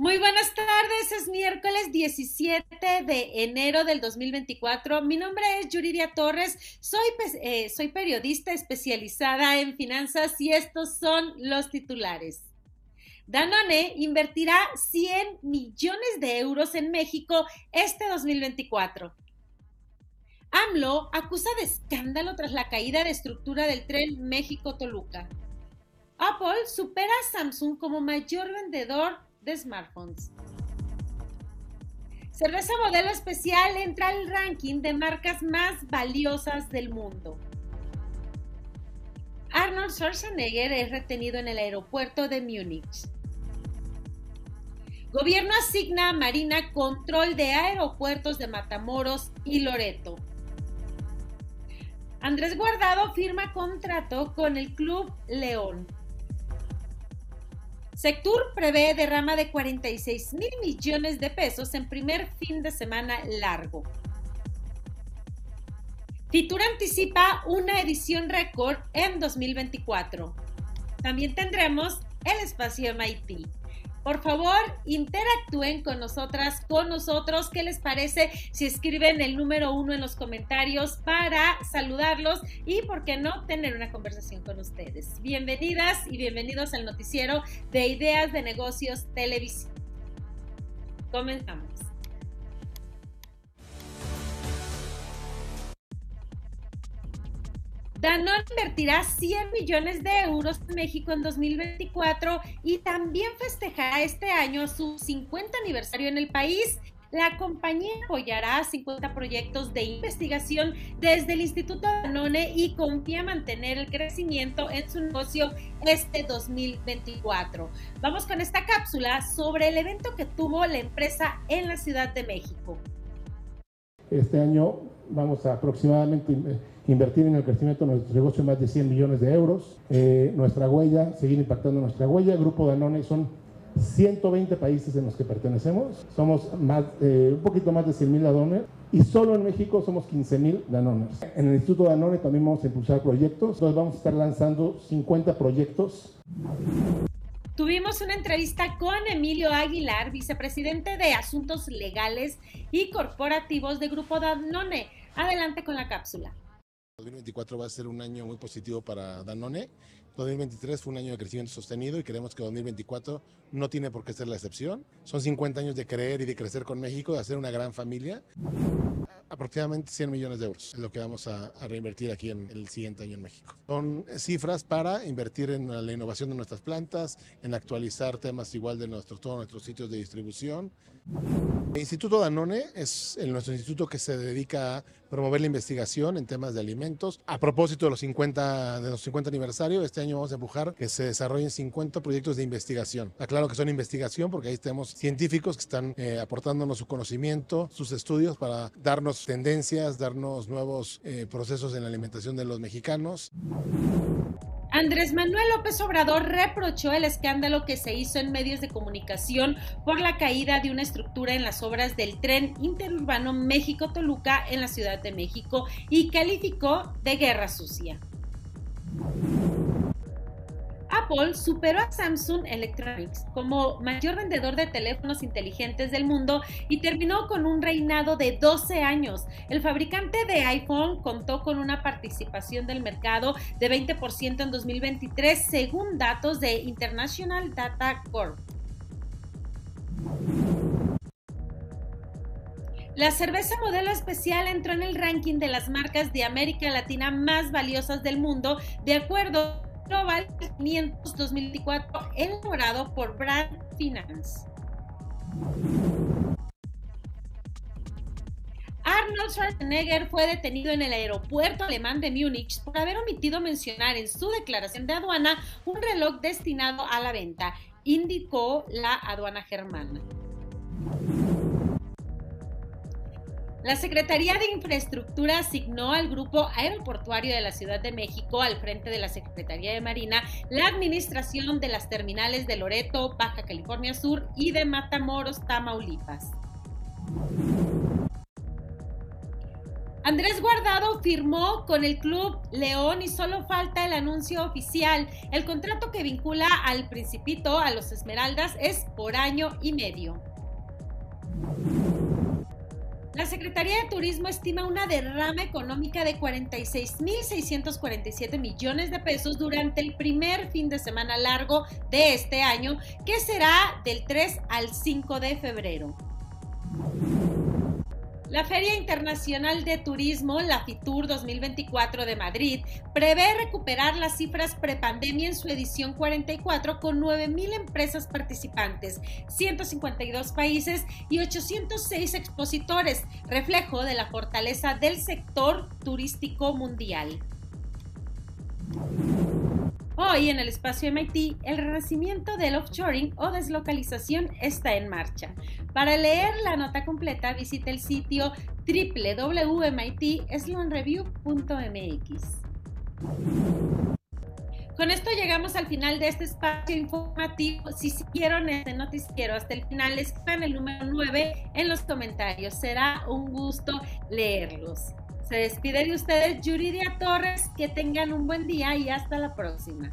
Muy buenas tardes, es miércoles 17 de enero del 2024. Mi nombre es Yuridia Torres, soy, eh, soy periodista especializada en finanzas y estos son los titulares. Danone invertirá 100 millones de euros en México este 2024. AMLO acusa de escándalo tras la caída de estructura del tren México-Toluca. Apple supera a Samsung como mayor vendedor de smartphones. Cerveza Modelo Especial entra al ranking de marcas más valiosas del mundo. Arnold Schwarzenegger es retenido en el aeropuerto de Múnich. Gobierno asigna a Marina control de aeropuertos de Matamoros y Loreto. Andrés Guardado firma contrato con el Club León. Sectur prevé derrama de 46 mil millones de pesos en primer fin de semana largo. Fitur anticipa una edición récord en 2024. También tendremos el espacio MIT. Por favor, interactúen con nosotras, con nosotros. ¿Qué les parece si escriben el número uno en los comentarios para saludarlos y, por qué no, tener una conversación con ustedes? Bienvenidas y bienvenidos al noticiero de Ideas de Negocios Televisión. Comenzamos. Danone invertirá 100 millones de euros en México en 2024 y también festejará este año su 50 aniversario en el país. La compañía apoyará 50 proyectos de investigación desde el Instituto Danone y confía mantener el crecimiento en su negocio este 2024. Vamos con esta cápsula sobre el evento que tuvo la empresa en la Ciudad de México. Este año vamos a aproximadamente invertir en el crecimiento de nuestro negocio más de 100 millones de euros. Eh, nuestra huella, seguir impactando nuestra huella. El Grupo Danone son 120 países en los que pertenecemos. Somos más, eh, un poquito más de 100 mil Danone y solo en México somos 15 mil Danones. En el Instituto Danone también vamos a impulsar proyectos. Entonces vamos a estar lanzando 50 proyectos. Tuvimos una entrevista con Emilio Aguilar, vicepresidente de Asuntos Legales y Corporativos de Grupo Danone. Adelante con la cápsula. 2024 va a ser un año muy positivo para Danone. 2023 fue un año de crecimiento sostenido y creemos que 2024 no tiene por qué ser la excepción. Son 50 años de creer y de crecer con México, de hacer una gran familia. Aproximadamente 100 millones de euros es lo que vamos a, reinvertir aquí en el siguiente año en México. Son cifras para invertir en la innovación de nuestras plantas, en actualizar temas igual de nuestros, todos nuestros sitios de distribución. El Instituto Danone es el, nuestro instituto que se dedica a promover la investigación en temas de alimentos. A propósito de los 50, de los 50 aniversarios, este año vamos a empujar que se desarrollen 50 proyectos de investigación. Aclaro que son investigación porque ahí tenemos científicos que están eh, aportándonos su conocimiento, sus estudios para darnos tendencias, darnos nuevos eh, procesos en la alimentación de los mexicanos. Andrés Manuel López Obrador reprochó el escándalo que se hizo en medios de comunicación por la caída de una estructura en las obras del tren interurbano México-Toluca en la Ciudad de México y calificó de guerra sucia. Apple superó a Samsung Electronics como mayor vendedor de teléfonos inteligentes del mundo y terminó con un reinado de 12 años. El fabricante de iPhone contó con una participación del mercado de 20% en 2023 según datos de International Data Corp. La cerveza modelo especial entró en el ranking de las marcas de América Latina más valiosas del mundo, de acuerdo Global 500 2024 elaborado por Brand Finance. Arnold Schwarzenegger fue detenido en el aeropuerto alemán de Múnich por haber omitido mencionar en su declaración de aduana un reloj destinado a la venta, indicó la aduana germana. La Secretaría de Infraestructura asignó al Grupo Aeroportuario de la Ciudad de México, al frente de la Secretaría de Marina, la administración de las terminales de Loreto, Baja California Sur y de Matamoros, Tamaulipas. Andrés Guardado firmó con el Club León y solo falta el anuncio oficial. El contrato que vincula al Principito a los Esmeraldas es por año y medio. La Secretaría de Turismo estima una derrama económica de 46.647 millones de pesos durante el primer fin de semana largo de este año, que será del 3 al 5 de febrero. La Feria Internacional de Turismo, la FITUR 2024 de Madrid, prevé recuperar las cifras prepandemia en su edición 44 con 9.000 empresas participantes, 152 países y 806 expositores, reflejo de la fortaleza del sector turístico mundial. Hoy en el espacio MIT, el renacimiento del offshoring o deslocalización está en marcha. Para leer la nota completa, visita el sitio www.mit.review.mx. Con esto llegamos al final de este espacio informativo. Si siguieron este noticiero hasta el final, escriban el número 9 en los comentarios. Será un gusto leerlos. Se despide de ustedes Yuridia Torres. Que tengan un buen día y hasta la próxima.